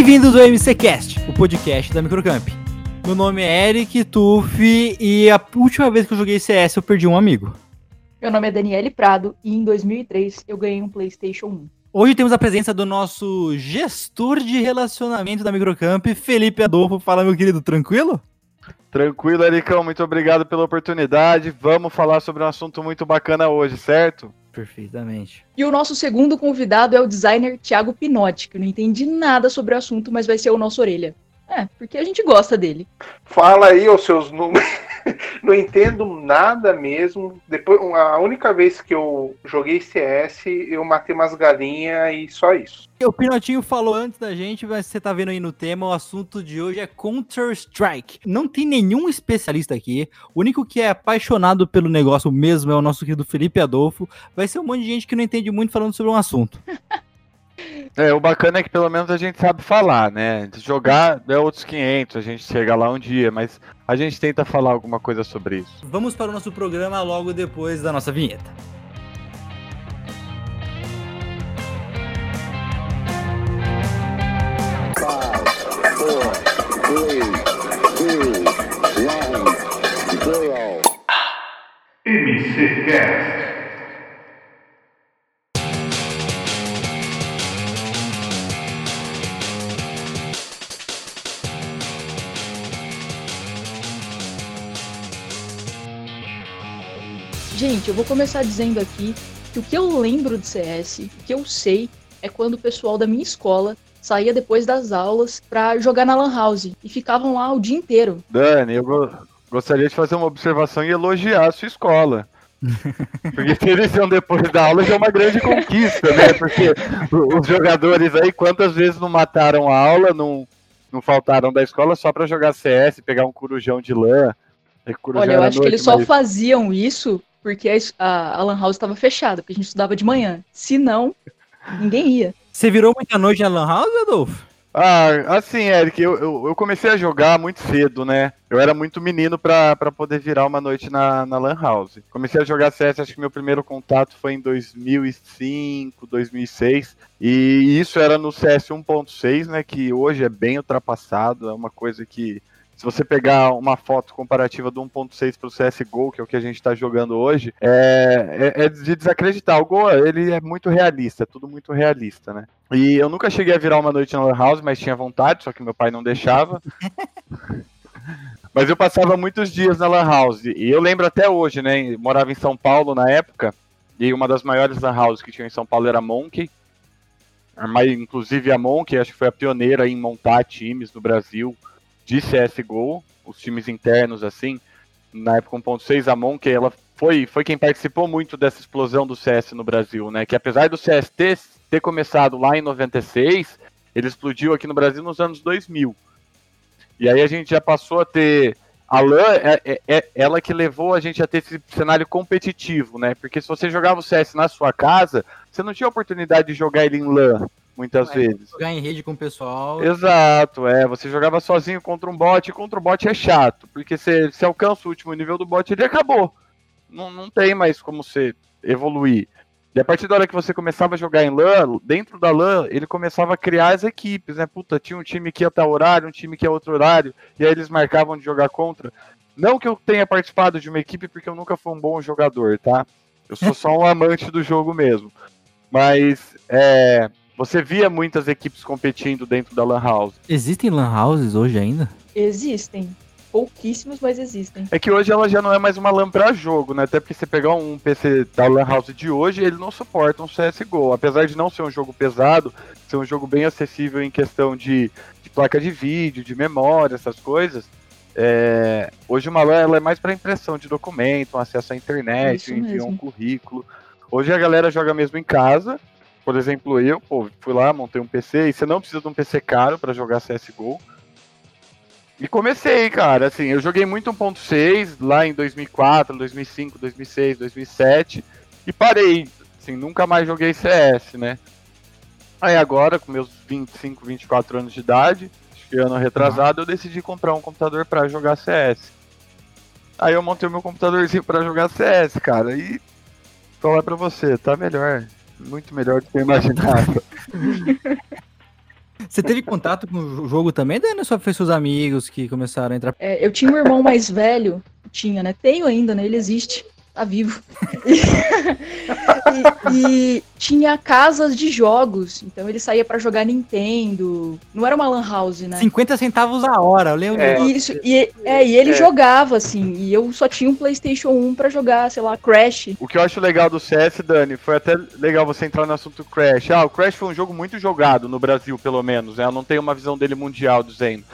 Bem-vindos ao MCCast, o podcast da Microcamp. Meu nome é Eric Tufi e a última vez que eu joguei CS eu perdi um amigo. Meu nome é Daniele Prado e em 2003 eu ganhei um PlayStation 1. Hoje temos a presença do nosso gestor de relacionamento da Microcamp, Felipe Adolfo. Fala, meu querido, tranquilo? Tranquilo, Ericão, muito obrigado pela oportunidade. Vamos falar sobre um assunto muito bacana hoje, certo? Perfeitamente. E o nosso segundo convidado é o designer Thiago Pinotti, que não entende nada sobre o assunto, mas vai ser o nosso orelha. É, porque a gente gosta dele. Fala aí os seus números. não entendo nada mesmo. Depois, a única vez que eu joguei CS, eu matei umas galinhas e só isso. O Pinotinho falou antes da gente, mas você tá vendo aí no tema, o assunto de hoje é Counter-Strike. Não tem nenhum especialista aqui. O único que é apaixonado pelo negócio mesmo é o nosso querido Felipe Adolfo. Vai ser um monte de gente que não entende muito falando sobre um assunto. É, o bacana é que pelo menos a gente sabe falar, né? Jogar é outros 500, a gente chega lá um dia, mas a gente tenta falar alguma coisa sobre isso. Vamos para o nosso programa logo depois da nossa vinheta. Five, four, three, two, one, zero. MCCast. Gente, eu vou começar dizendo aqui que o que eu lembro de CS, o que eu sei, é quando o pessoal da minha escola saía depois das aulas pra jogar na Lan House e ficavam lá o dia inteiro. Dani, eu go- gostaria de fazer uma observação e elogiar a sua escola. Porque se eles iam depois da aula já é uma grande conquista, né? Porque os jogadores aí, quantas vezes não mataram a aula, não, não faltaram da escola só pra jogar CS, pegar um corujão de lã. É que Olha, eu acho que noite, eles só mas- faziam isso porque a, a, a Lan House estava fechada, porque a gente estudava de manhã. Se não, ninguém ia. Você virou muita noite na Lan House, Adolfo? Ah, assim, Eric, eu, eu, eu comecei a jogar muito cedo, né? Eu era muito menino pra, pra poder virar uma noite na, na Lan House. Comecei a jogar CS, acho que meu primeiro contato foi em 2005, 2006. E isso era no CS 1.6, né? Que hoje é bem ultrapassado, é uma coisa que. Se você pegar uma foto comparativa do 1.6 pro CSGO, que é o que a gente está jogando hoje, é, é, é de desacreditar. O Go, ele é muito realista, é tudo muito realista, né? E eu nunca cheguei a virar uma noite na Lan House, mas tinha vontade, só que meu pai não deixava. mas eu passava muitos dias na Lan House. E eu lembro até hoje, né? Morava em São Paulo na época. E uma das maiores Lan Houses que tinha em São Paulo era a Monkey. A mai- Inclusive a Monkey, acho que foi a pioneira em montar times no Brasil de CSGO, os times internos assim. Na época 1.6, a Monkey, ela foi, foi quem participou muito dessa explosão do CS no Brasil, né? Que apesar do CS ter, ter começado lá em 96, ele explodiu aqui no Brasil nos anos 2000. E aí a gente já passou a ter. A LAN é, é- é ela que levou a gente a ter esse cenário competitivo, né? Porque se você jogava o CS na sua casa, você não tinha oportunidade de jogar ele em LAN, muitas É, vezes. Jogar em rede com o pessoal. Exato, é. Você jogava sozinho contra um bot, e contra o bot é chato, porque você, você alcança o último nível do bot ele acabou. Não, não tem mais como você evoluir. E a partir da hora que você começava a jogar em LAN, dentro da LAN, ele começava a criar as equipes, né? Puta, tinha um time que ia tal horário, um time que ia outro horário, e aí eles marcavam de jogar contra. Não que eu tenha participado de uma equipe, porque eu nunca fui um bom jogador, tá? Eu sou só um amante do jogo mesmo. Mas, é, você via muitas equipes competindo dentro da Lan House. Existem Lan Houses hoje ainda? Existem. Pouquíssimos, mas existem. É que hoje ela já não é mais uma LAN pra jogo, né? Até porque você pegar um PC da Lan House de hoje, ele não suporta um CSGO. Apesar de não ser um jogo pesado, ser um jogo bem acessível em questão de, de placa de vídeo, de memória, essas coisas. é, hoje uma LAN ela é mais para impressão de documento, um acesso à internet, enviar um currículo. Hoje a galera joga mesmo em casa. Por exemplo, eu, pô, fui lá, montei um PC, e você não precisa de um PC caro para jogar CSGO. E comecei, cara, assim, eu joguei muito 1.6 lá em 2004, 2005, 2006, 2007 e parei, assim, nunca mais joguei CS, né? Aí agora, com meus 25, 24 anos de idade, acho que ano retrasado, eu decidi comprar um computador pra jogar CS. Aí eu montei o meu computadorzinho pra jogar CS, cara, e falar pra você, tá melhor, muito melhor do que eu imaginava. Você teve contato com o jogo também, Dani? Só fez seus amigos que começaram a entrar? É, eu tinha um irmão mais velho, tinha, né? Tenho ainda, né? Ele existe, tá vivo. E, e tinha casas de jogos, então ele saía pra jogar Nintendo. Não era uma lan house, né? 50 centavos a hora, eu lembro. É. Isso, e, é, e ele É. jogava, assim, e eu só tinha um PlayStation 1 pra jogar, sei lá, Crash. O que eu acho legal do CS, Dani, foi até legal você entrar no assunto Crash. Ah, o Crash foi um jogo muito jogado no Brasil, pelo menos. Né? Eu não tenho uma visão dele mundial dizendo.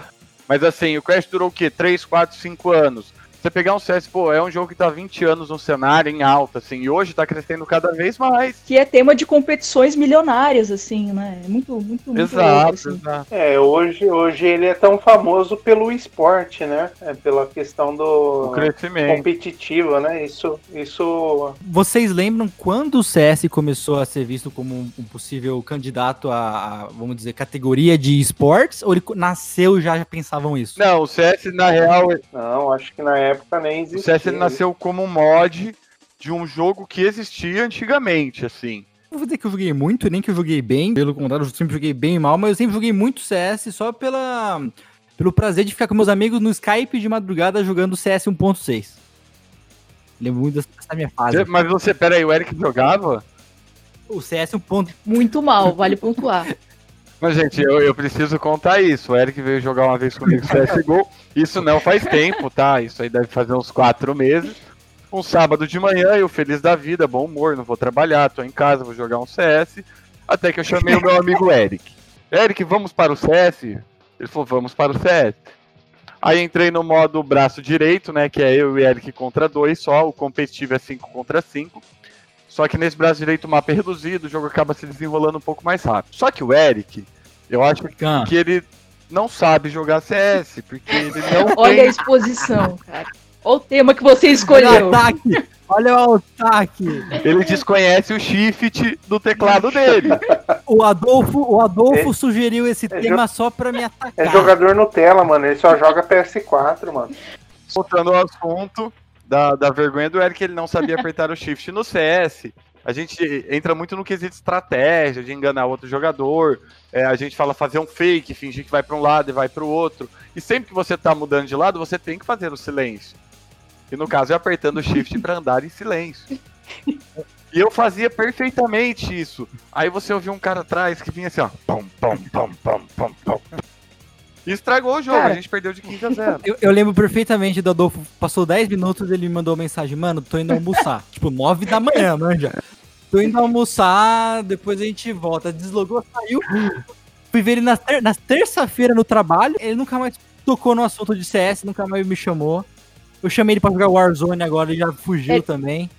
Mas assim, o Crash durou o quê? 3, 4, 5 anos. Você pegar um CS, pô, é um jogo que tá há 20 anos no cenário, em alta, assim, e hoje tá crescendo cada vez mais. Que é tema de competições milionárias, assim, né? É muito, muito, muito Exato, assim. exato. É, hoje, hoje ele é tão famoso pelo esporte, né? É pela questão O do crescimento. competitivo, né? Isso, isso Vocês lembram quando o CS começou a ser visto como um, possível candidato a, a, vamos dizer, categoria de esportes? Ou ele nasceu e já pensavam isso? Não, o CS, na real, não, acho que na época nem o. CS ele nasceu como um mod de um jogo que existia antigamente, assim. Não vou dizer que eu joguei muito, nem que eu joguei bem. Pelo contrário, eu sempre joguei bem e mal, mas eu sempre joguei muito CS só pela, pelo prazer de ficar com meus amigos no Skype de madrugada jogando CS 1.6. Lembro muito dessa minha fase. Mas você, peraí, o Eric jogava? O CS 1.6. Muito mal, vale pontuar. Mas, gente, eu, eu preciso contar isso. O Eric veio jogar uma vez comigo CSGO. Isso não faz tempo, tá? Isso aí deve fazer uns quatro meses. Um sábado de manhã, eu feliz da vida, bom humor, não vou trabalhar, tô em casa, vou jogar um CS. Até que eu chamei o meu amigo Eric. Eric, vamos para o CS? Ele falou, vamos para o CS. Aí entrei no modo braço direito, né? Que é eu e Eric contra dois só. O competitivo é 5 contra 5. Só que nesse braço direito o mapa é reduzido, o jogo acaba se desenrolando um pouco mais rápido. Só que o Eric, eu acho Ah, que ele não sabe jogar CS, porque ele não Olha a tem. exposição, cara. Olha o tema que você olha o escolheu. ataque! Olha o ataque! Ele desconhece o shift do teclado dele. O Adolfo, o Adolfo É- sugeriu esse é tema só pra me atacar. é jogador Nutella, mano. Ele só joga PS4, mano. Voltando ao assunto da, da vergonha do Eric, ele não sabia apertar o shift no CS. A gente entra muito no quesito estratégia, de enganar outro jogador. É, a gente fala fazer um fake, fingir que vai para um lado e vai para o outro. E sempre que você tá mudando de lado, você tem que fazer o silêncio. E no caso é apertando o shift para andar em silêncio. E eu fazia perfeitamente isso. Aí você ouvia um cara atrás que vinha assim, ó. Pum, pum, pum, pum, pum, pum. E estragou o jogo, Cara. a gente perdeu de 15 a 0. Eu, eu lembro perfeitamente do Adolfo. Passou 10 minutos ele me mandou uma mensagem, mano, tô indo almoçar. tipo, 9 da manhã, manja. Tô indo almoçar, depois a gente volta. Deslogou, saiu. Fui ver ele na, ter na terça-feira no trabalho. Ele nunca mais tocou no assunto de CS, nunca mais me chamou. Eu chamei ele pra jogar Warzone agora, ele já fugiu É. também.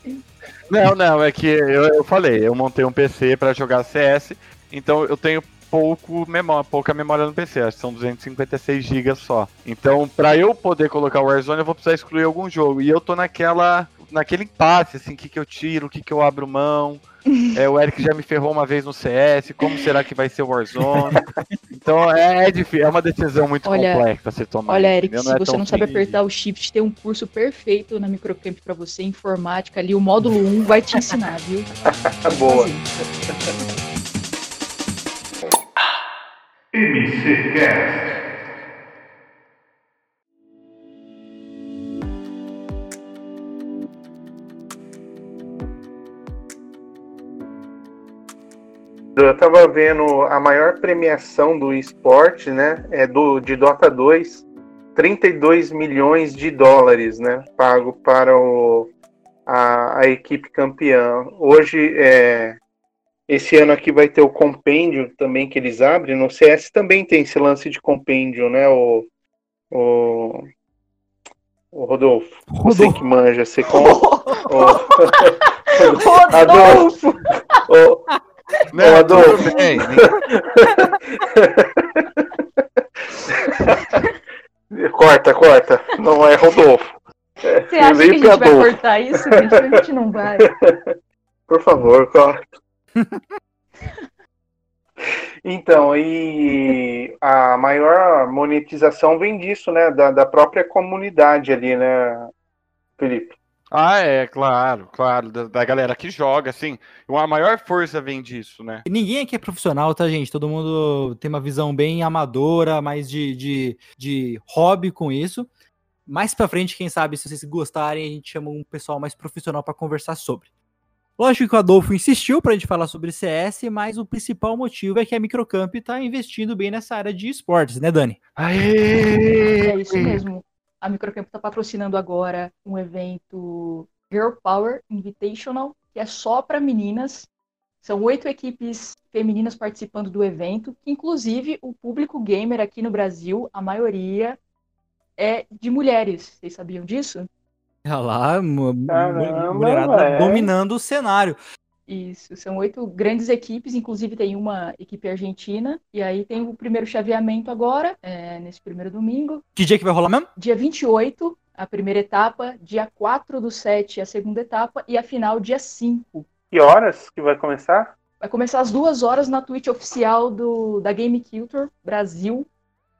Não, não, é que eu, eu falei, eu montei um PC pra jogar CS, então eu tenho pouco memória, pouca memória no PC, acho que são 256 GB só. Então, pra eu poder colocar o Warzone, eu vou precisar excluir algum jogo. E eu tô naquela naquele impasse, assim, o que, que eu tiro, o que, que eu abro mão. É, o Eric já me ferrou uma vez no CS, como será que vai ser o Warzone? Então é, é difícil, é uma decisão muito Olha- complexa a ser tomada. Olha, Eric, entendeu? se é você não sabe apertar o shift, tem um curso perfeito na Microcamp pra você, informática ali, o módulo 1 vai te ensinar, viu? Tá boa. Eu tava vendo a maior premiação do esporte, né? É do de Dota 2, 32 milhões de dólares, né? Pago para o, a, a equipe campeã. Hoje, é, esse ano aqui vai ter o compêndio também que eles abrem. No CS também tem esse lance de compêndio, né? O, o, o Rodolfo, você Rodolfo. que manja, você com, o, Rodolfo! o, Não, Adolfo. tudo bem, Corta, corta. Não é Rodolfo. Você acha que a gente vai cortar isso, gente? A gente não vai. Por favor, corta. Então, e a maior monetização vem disso, né? Da, da própria comunidade ali, né, Felipe? Ah, é, claro, claro. Da, da galera que joga, assim. A maior força vem disso, né? Ninguém aqui é profissional, tá, gente? Todo mundo tem uma visão bem amadora, mais de, de, de hobby com isso. Mais pra frente, quem sabe, se vocês gostarem, a gente chama um pessoal mais profissional pra conversar sobre. Lógico que o Adolfo insistiu pra gente falar sobre CS, mas o principal motivo é que a Microcamp tá investindo bem nessa área de esportes, né, Dani? Aê! É isso mesmo. A Microcamp está patrocinando agora um evento Girl Power Invitational, que é só para meninas. São oito equipes femininas participando do evento, que inclusive o público gamer aqui no Brasil, a maioria é de mulheres. Vocês sabiam disso? Olha lá, Caramba, mulherada dominando o cenário. Isso, são oito grandes equipes, inclusive tem uma equipe argentina, e aí tem o primeiro chaveamento agora, é, nesse primeiro domingo. Que dia que vai rolar mesmo? Dia 28, a primeira etapa, dia 4 do 7, a segunda etapa, e a final dia 5. Que horas que vai começar? Vai começar às duas horas na Twitch oficial do, da Game Culture Brasil.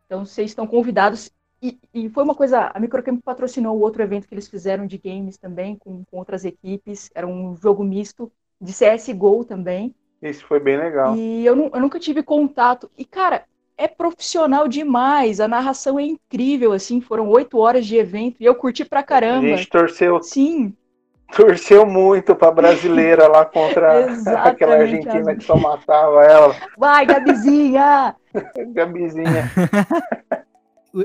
Então vocês estão convidados. E, e foi uma coisa, a Microcamp patrocinou o outro evento que eles fizeram de games também, com, com outras equipes. Era um jogo misto de CSGO também. Isso foi bem legal. E eu, eu nunca tive contato. E, cara, é profissional demais. A narração é incrível, assim. Foram oito horas de evento e eu curti pra A caramba. gente torceu, Sim, torceu muito pra brasileira lá contra aquela argentina que só matava ela, vai, Gabizinha! Gabizinha.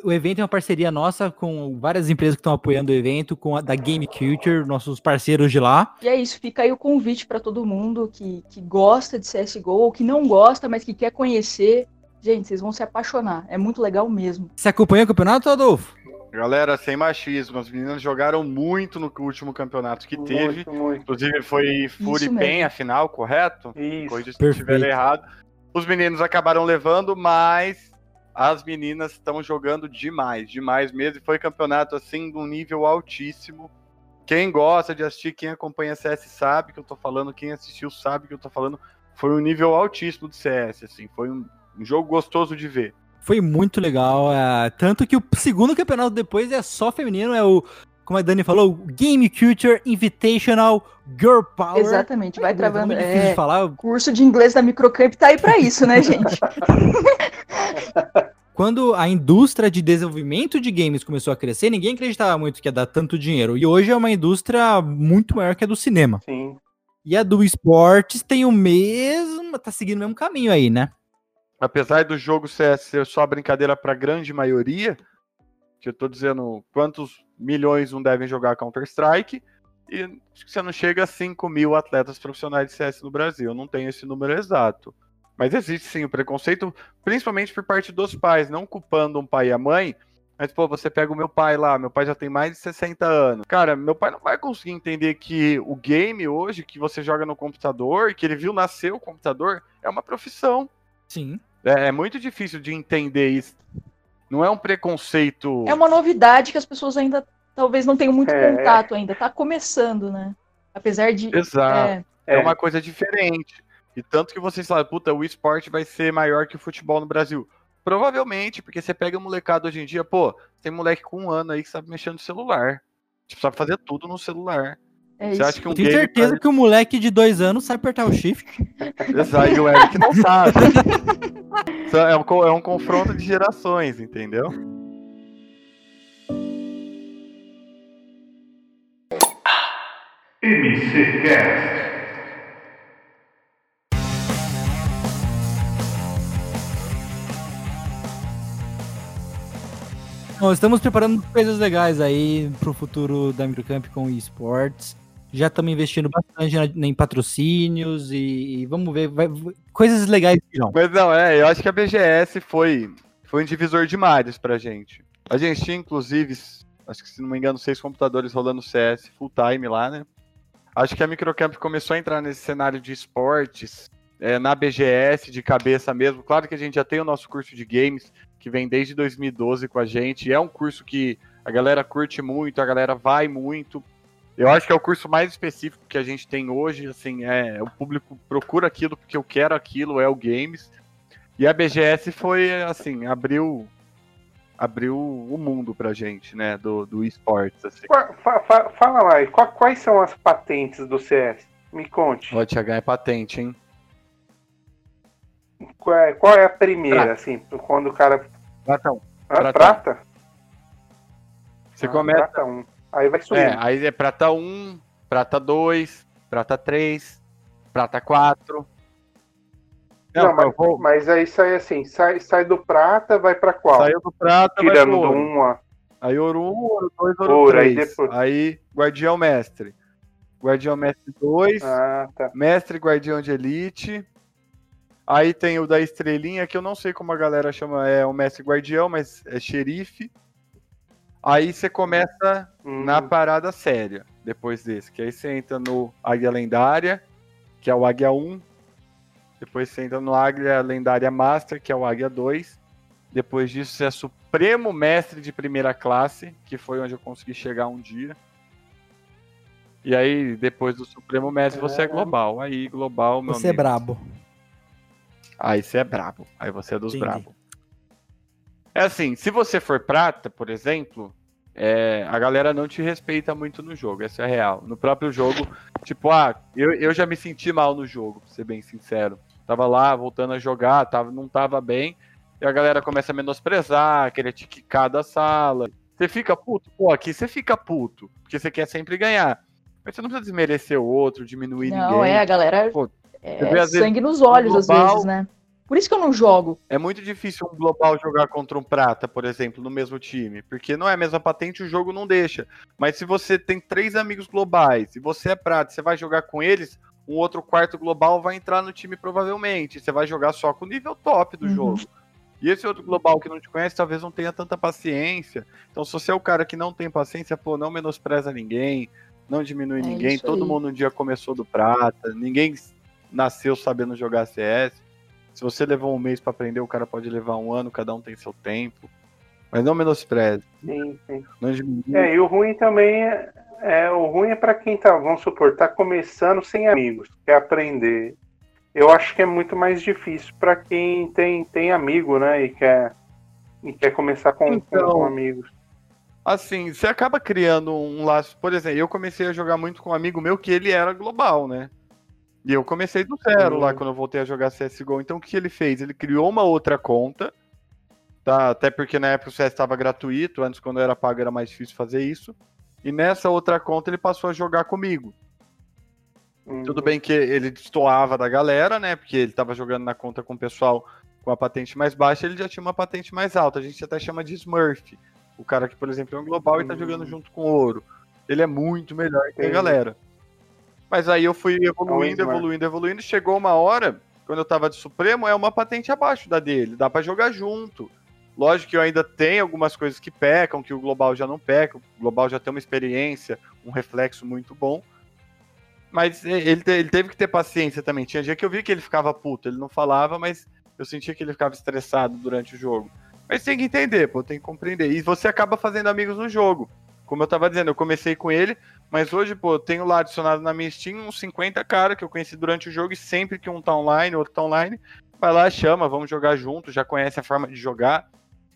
O, evento é uma parceria nossa com várias empresas que estão apoiando o evento, com a da Game Culture, nossos parceiros de lá. E é isso, fica aí o convite pra todo mundo que, que gosta de CSGO ou que não gosta, mas que quer conhecer. Gente, vocês vão se apaixonar. É muito legal mesmo. Você acompanha o campeonato, Adolfo? Galera, sem machismo, as meninas jogaram muito no último campeonato que teve. Muito, muito. Inclusive foi Furi mesmo. Pen a final, correto? Isso. Corrija se estiver errado. Os meninos acabaram levando, mas as meninas estão jogando demais, demais mesmo. E foi campeonato assim de um nível altíssimo. Quem gosta de assistir, quem acompanha CS sabe que eu tô falando, quem assistiu sabe que eu tô falando. Foi um nível altíssimo de CS, assim, foi um, um jogo gostoso de ver. Foi muito legal. é, tanto que o segundo campeonato depois é só feminino, é o, como a Dani falou, o Game Culture Invitational Girl Power. Exatamente, vai Ai, travando. difícil É, de falar. curso de inglês da Microcamp tá aí pra isso, né, gente? Quando a indústria de desenvolvimento de games começou a crescer, ninguém acreditava muito que ia dar tanto dinheiro. E hoje é uma indústria muito maior que a do cinema. Sim. E a do esportes tem o mesmo, tá seguindo o mesmo caminho aí, né? apesar do jogo CS ser só brincadeira para a grande maioria, que eu tô dizendo quantos milhões não devem jogar Counter-Strike, e acho que você não chega a 5 mil atletas profissionais de CS no Brasil. Eu não tenho esse número exato. Mas existe sim o preconceito, principalmente por parte dos pais, não culpando um pai e a mãe. Mas, pô, você pega o meu pai lá, meu pai já tem mais de 60 anos. Cara, meu pai não vai conseguir entender que o game hoje, que você joga no computador, que ele viu nascer o computador, é uma profissão. Sim. É, é muito difícil de entender isso. Não é um preconceito. É uma novidade que as pessoas ainda talvez não tenham muito É. contato ainda. Tá começando, né? Apesar de. Exato. É, É. É. uma coisa diferente. E tanto que vocês falam, puta, o esporte vai ser maior que o futebol no Brasil. Provavelmente, porque você pega molecada hoje em dia, pô, tem moleque com um ano aí que sabe mexer no celular. Tipo, sabe fazer tudo no celular. é Você isso. acha que um Eu tenho certeza que o moleque de dois anos sabe apertar o shift. Exato, e o Eric não sabe. É, um, é um confronto de gerações, entendeu? Bom, estamos preparando coisas legais aí pro futuro da Microcamp com esportes. Já estamos investindo bastante na- em patrocínios e, e vamos ver, vai- coisas legais virão. Mas não, é, eu acho que a BGS foi, foi um divisor de mares pra gente. A gente tinha, inclusive, acho que se não me engano, seis computadores rolando CS full time lá, né? Acho que a Microcamp começou a entrar nesse cenário de esportes é, na BGS, de cabeça mesmo. Claro que a gente já tem o nosso curso de games, que vem desde 2012 com a gente. É um curso que a galera curte muito, a galera vai muito. Eu acho que é o curso mais específico que a gente tem hoje, assim, é, o público procura aquilo porque eu quero aquilo, é o games. E a BGS foi, assim, abriu abriu o mundo pra gente, né? Do, do esportes, assim. Fala lá, e qua- quais são as patentes do CS? Me conte. O TH é patente, hein? Qual é, qual é a primeira, Prata. assim, quando o cara. Pratão. Ah, Prata. prata? Você Ah, começa. Prata 1. Aí vai subindo. É, aí é prata 1, prata 2, prata 3, prata 4. Não, Não, mas, vou- mas aí sai assim, sai, sai do prata, vai pra qual? saiu do prata, vai Tirando pro do ouro. 1 ó. Aí ouro 1, ouro 2, ouro Ouro, aí 3. depois- Aí guardião mestre. Guardião mestre 2, Ah, tá. mestre guardião de elite. Aí tem o da estrelinha, que eu não sei como a galera chama, é o mestre guardião, mas é xerife. Aí você começa Hum, na parada séria, depois desse. Que aí você entra no Águia Lendária, que é o Águia 1. Depois você entra no Águia Lendária Master, que é o Águia 2. Depois disso você é Supremo Mestre de Primeira Classe, que foi onde eu consegui chegar um dia. E aí, depois do Supremo Mestre, você é global. Aí, global, meu Você é amigo. brabo. Aí você é brabo. Aí você é dos Entendi. brabos. É assim, se você for prata, por exemplo, é, a galera não te respeita muito no jogo, essa é a real. No próprio jogo, tipo, ah, eu, eu já me senti mal no jogo, pra ser bem sincero. Tava lá, voltando a jogar, tava, não tava bem, e a galera começa a menosprezar, querer te quicar da sala. Você fica puto? Pô, aqui você fica puto, porque você quer sempre ganhar. Mas você não precisa desmerecer o outro, diminuir Não, ninguém. é, a galera. Pô, é às sangue nos olhos, às global- vezes, né? Por isso que eu não jogo. É muito difícil um global jogar contra um prata, por exemplo, no mesmo time, porque não é a mesma patente, o jogo não deixa. Mas se você tem três amigos globais e você é prata, você vai jogar com eles, um outro quarto global vai entrar no time provavelmente. Você vai jogar só com o nível top do Uhum. jogo. E esse outro global que não te conhece talvez não tenha tanta paciência. Então, se você é o cara que não tem paciência, pô, não menospreza ninguém, não diminui É ninguém. Todo mundo um dia começou do prata, ninguém nasceu sabendo jogar CS. Se você levou um mês pra aprender, o cara pode levar um ano, cada um tem seu tempo. Mas não menospreze, sim, sim. não diminui. É, e o ruim também é, é o ruim é para quem tá, vamos supor, tá começando sem amigos, quer aprender. Eu acho que é muito mais difícil para quem tem, tem amigo, né, e quer e quer começar com, com- Então, com amigos. Assim, você acaba criando um laço. Por exemplo, eu comecei a jogar muito com um amigo meu que ele era global, né? E eu comecei do zero Hum. lá quando eu voltei a jogar CSGO. Então o que ele fez? Ele criou uma outra conta. Tá? Até porque na época o CS estava gratuito, antes quando era pago era mais difícil fazer isso. E nessa outra conta ele passou a jogar comigo. Hum, Tudo bem que ele destoava da galera, né? Porque ele tava jogando na conta com o pessoal com a patente mais baixa, ele já tinha uma patente mais alta. A gente até chama de Smurf. O cara que, por exemplo, é um global e tá Hum. jogando junto com o ouro. Ele é muito melhor que a galera. Mas aí eu fui evoluindo, Smurf. evoluindo, evoluindo. Chegou uma hora, quando eu tava de Supremo, é uma patente abaixo da dele. Dá pra jogar junto. Lógico que eu ainda tenho algumas coisas que pecam, que o global já não peca. O global já tem uma experiência, um reflexo muito bom. Mas ele, ele teve que ter paciência também. Tinha dia que eu vi que ele ficava puto, ele não falava, mas eu sentia que ele ficava estressado durante o jogo. Mas tem que entender, pô, tem que compreender. E você acaba fazendo amigos no jogo. Como eu tava dizendo, eu comecei com ele, mas hoje, pô, eu tenho lá adicionado na minha Steam uns 50 caras que eu conheci durante o jogo e sempre que um tá online, outro tá online, vai lá, chama, vamos jogar junto, já conhece a forma de jogar.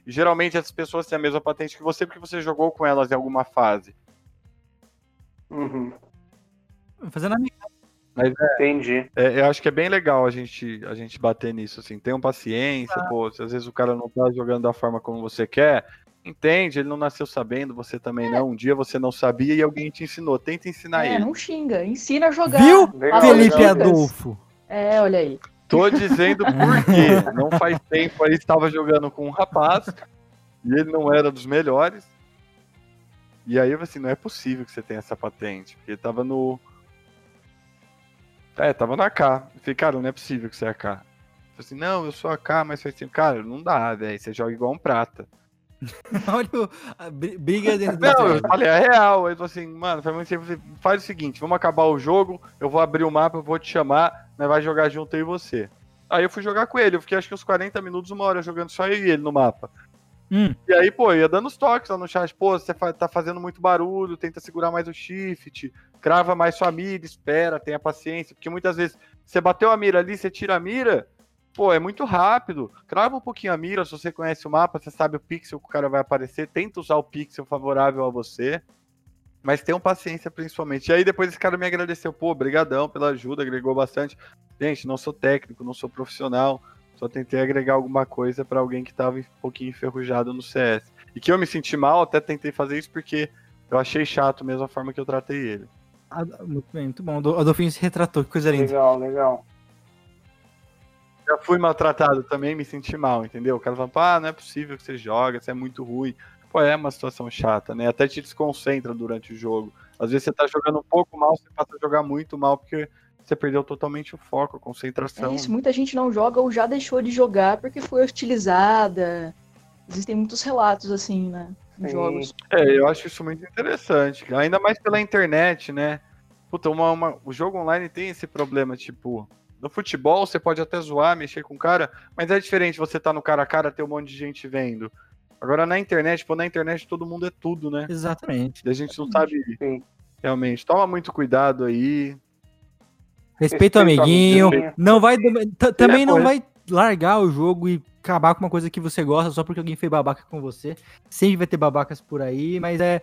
E, geralmente essas pessoas têm a mesma patente que você porque você jogou com elas em alguma fase. Uhum, Fazendo amizade. entendi. É, eu acho que é bem legal a gente, a gente bater nisso, assim. Tenham paciência, pô. Se às vezes o cara não tá jogando da forma como você quer, entende, ele não nasceu sabendo, você também não. Um dia você não sabia e alguém te ensinou. Tenta ensinar É, ele. não xinga, ensina a jogar. Viu, Legal, Felipe. Adolfo? É, olha aí. Tô dizendo por quê. Não faz tempo aí estava jogando com um rapaz e ele não era dos melhores. E aí eu falei assim, não é possível que você tenha essa patente. Porque tava no. É, tava no AK. Eu falei, cara, não é possível que você é AK. Eu falei assim, não, eu sou AK, mas faz tempo. Cara, não dá, velho. Você joga igual um prata. Olha o- a bri- briga dentro do Não, eu falei, é real. Aí eu falei assim, mano, faz muito falei, Faz o seguinte, vamos acabar o jogo, eu vou abrir o mapa, eu vou te chamar, nós vai jogar junto eu e você. Aí eu fui jogar com ele, eu fiquei acho que uns 40 minutos, uma hora jogando só eu e ele no mapa. Hum. E aí, pô, ia dando os toques lá no chat, pô, você tá fazendo muito barulho, tenta segurar mais o shift, crava mais sua mira, espera, tenha paciência, porque muitas vezes você bateu a mira ali, você tira a mira, pô, é muito rápido. Crava um pouquinho a mira, se você conhece o mapa, você sabe o pixel que o cara vai aparecer, tenta usar o pixel favorável a você. Mas tenham paciência, principalmente. E aí depois esse cara me agradeceu, pô, brigadão pela ajuda, agregou bastante. Gente, não sou técnico, não sou profissional, só tentei agregar alguma coisa pra alguém que tava um pouquinho enferrujado no CS. E que eu me senti mal, até tentei fazer isso porque eu achei chato mesmo a forma que eu tratei ele. Ah, Muito bem, muito bom. O Adolfinho se retratou, que coisa linda. Legal, legal. Já fui maltratado também, me senti mal, entendeu? O cara fala, ah, não é possível que você joga, você é muito ruim. Pô, é uma situação chata, né? Até te desconcentra durante o jogo. Às vezes você tá jogando um pouco mal, você passa a jogar muito mal, porque você perdeu totalmente o foco, a É concentração. isso, muita gente não joga ou já deixou de jogar porque foi hostilizada. Existem muitos relatos assim, né? Em jogos. É, eu acho isso muito interessante, ainda mais pela internet, né? Puta, uma, uma- o jogo online tem esse problema, tipo, no futebol você pode até zoar, mexer com o cara, mas é diferente você tá no cara a cara ter um monte de gente vendo. Agora na internet, pô, na internet todo mundo é tudo, né? Exatamente. E a gente não sabe Sim. realmente. Toma muito cuidado aí. Respeita o Respeita o amiguinho. amiguinho. Não vai. t- Também não vai largar o jogo e acabar com uma coisa que você gosta só porque alguém foi babaca com você. Sempre vai ter babacas por aí, mas é.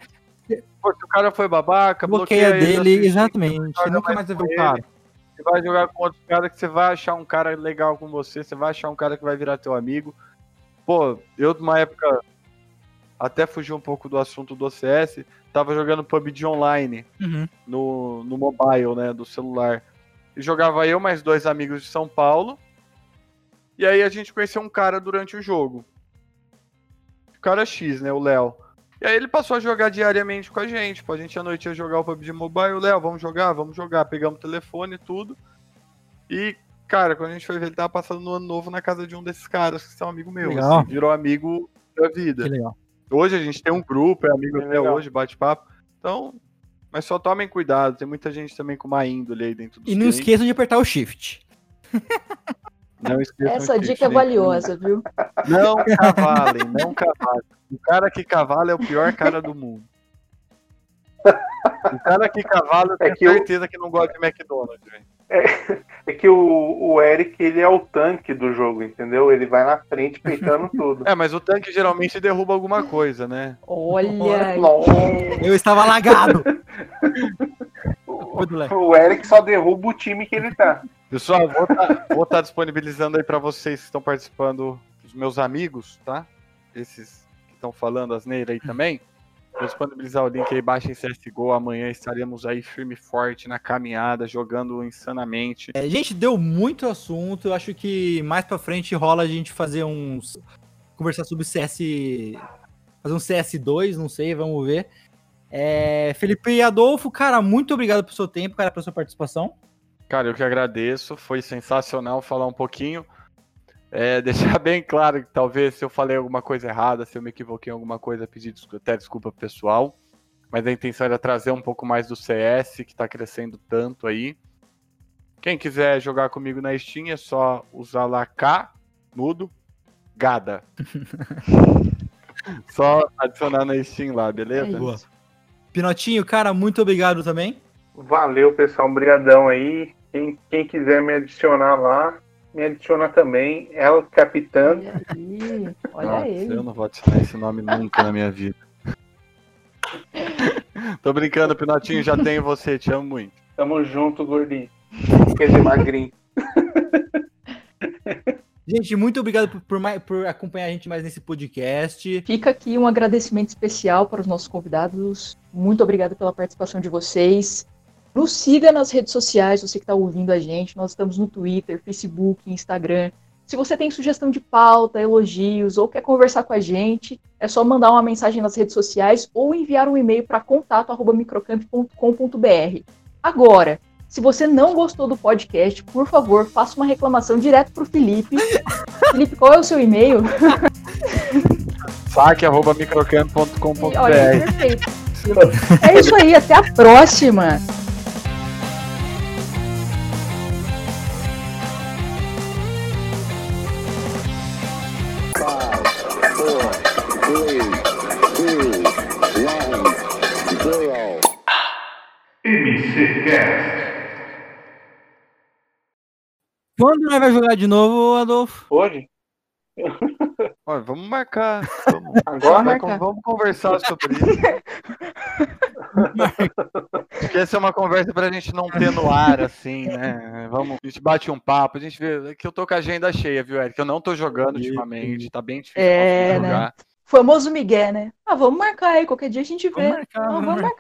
Pô, se o cara foi babaca, Bloqueia bloqueia dele, exatamente. Você nunca mais mais vai ver o ele. cara. Você vai jogar com outros caras que você vai achar um cara legal com você, você vai achar um cara que vai virar teu amigo. Pô, eu numa época, até fugi um pouco do assunto do CS, tava jogando PUBG online Uhum. no, no mobile, né, do celular. E jogava eu mais dois amigos de São Paulo. E aí a gente conheceu um cara durante o jogo. O cara X, né, o Léo. E aí ele passou a jogar diariamente com a gente. Pô, a gente à noite ia jogar o PUBG Mobile. Léo, vamos jogar? Vamos jogar. Pegamos o telefone e tudo. E, cara, quando a gente foi ver, ele tava passando no ano novo na casa de um desses caras que são amigo meu. Legal. assim, virou amigo da vida. Que legal. Hoje a gente tem um grupo, é amigo até hoje, bate-papo. Então, mas só tomem cuidado, tem muita gente também com má índole aí dentro do E não esqueçam de apertar o shift. Não esqueçam Essa dica é valiosa, viu? Não cavalem, não cavalem. O cara que cavala é o pior cara do mundo. O cara que cavala, eu tenho É que eu- certeza que não gosta de McDonald's, velho. É que o, o Eric, ele é o tanque do jogo, entendeu? Ele vai na frente peitando tudo. É, mas o tanque geralmente derruba alguma coisa, né? Olha, Eu estava lagado. O Eric só derruba o time que ele tá. Pessoal, vou estar disponibilizando aí pra vocês que estão participando, os meus amigos, tá? Esses que estão falando asneira aí também. Vou disponibilizar o link aí, baixem CSGO. Amanhã estaremos aí firme e forte na caminhada, jogando insanamente. É, gente, deu muito assunto. Eu acho que mais pra frente rola a gente fazer uns. Conversar sobre CS. Fazer um CS2, não sei, vamos ver. É, Felipe e Adolfo, cara, muito obrigado pelo seu tempo, cara, pela sua participação. Cara, eu que agradeço, foi sensacional falar um pouquinho. É, deixar bem claro que talvez se eu falei alguma coisa errada, se eu me equivoquei em alguma coisa, pedir desculpa, até desculpa pessoal. Mas a intenção era trazer um pouco mais do CS, que tá crescendo tanto aí. Quem quiser jogar comigo na Steam é só usar lá K, mudo, Gada. só adicionar na Steam lá, beleza? É Boa. Pinotinho, cara, muito obrigado também. Valeu, pessoal. Obrigadão aí. Quem, quem quiser me adicionar lá, me adiciona também. El Capitã. olha aí, olha Nossa, ele. eu não vou adicionar esse nome nunca na minha vida. Tô brincando, Pinotinho, já tenho você, te amo muito. Tamo junto, gordinho. Quer dizer, magrinho. Gente, muito obrigado por, por mais- por acompanhar a gente mais nesse podcast. Fica aqui um agradecimento especial para os nossos convidados. Muito obrigado pela participação de vocês. Nos siga nas redes sociais, você que está ouvindo a gente. Nós estamos no Twitter, Facebook, Instagram. Se você tem sugestão de pauta, elogios ou quer conversar com a gente, é só mandar uma mensagem nas redes sociais ou enviar um e-mail para contato@microcamp.com.br. Agora, se você não gostou do podcast, por favor, faça uma reclamação direto para o Felipe. Felipe, qual é o seu e-mail? Saque arroba microcamp.com.br. Olha, perfeito. É isso aí, até a próxima. Quando nós vai jogar de novo, Adolfo? Hoje? Olha, vamos marcar. Vamos, Agora? vai- vamos conversar sobre isso. Acho que essa é uma conversa pra gente não ter no ar, assim, né? Vamos, a gente bate um papo, a gente vê é que eu tô com a agenda cheia, viu, Eric? Eu não tô jogando ultimamente, tá bem difícil É, né? jogar. Famoso Miguel, né? Ah, vamos marcar aí, qualquer dia a gente vê. Vamos marcar, Não, vamos marcar.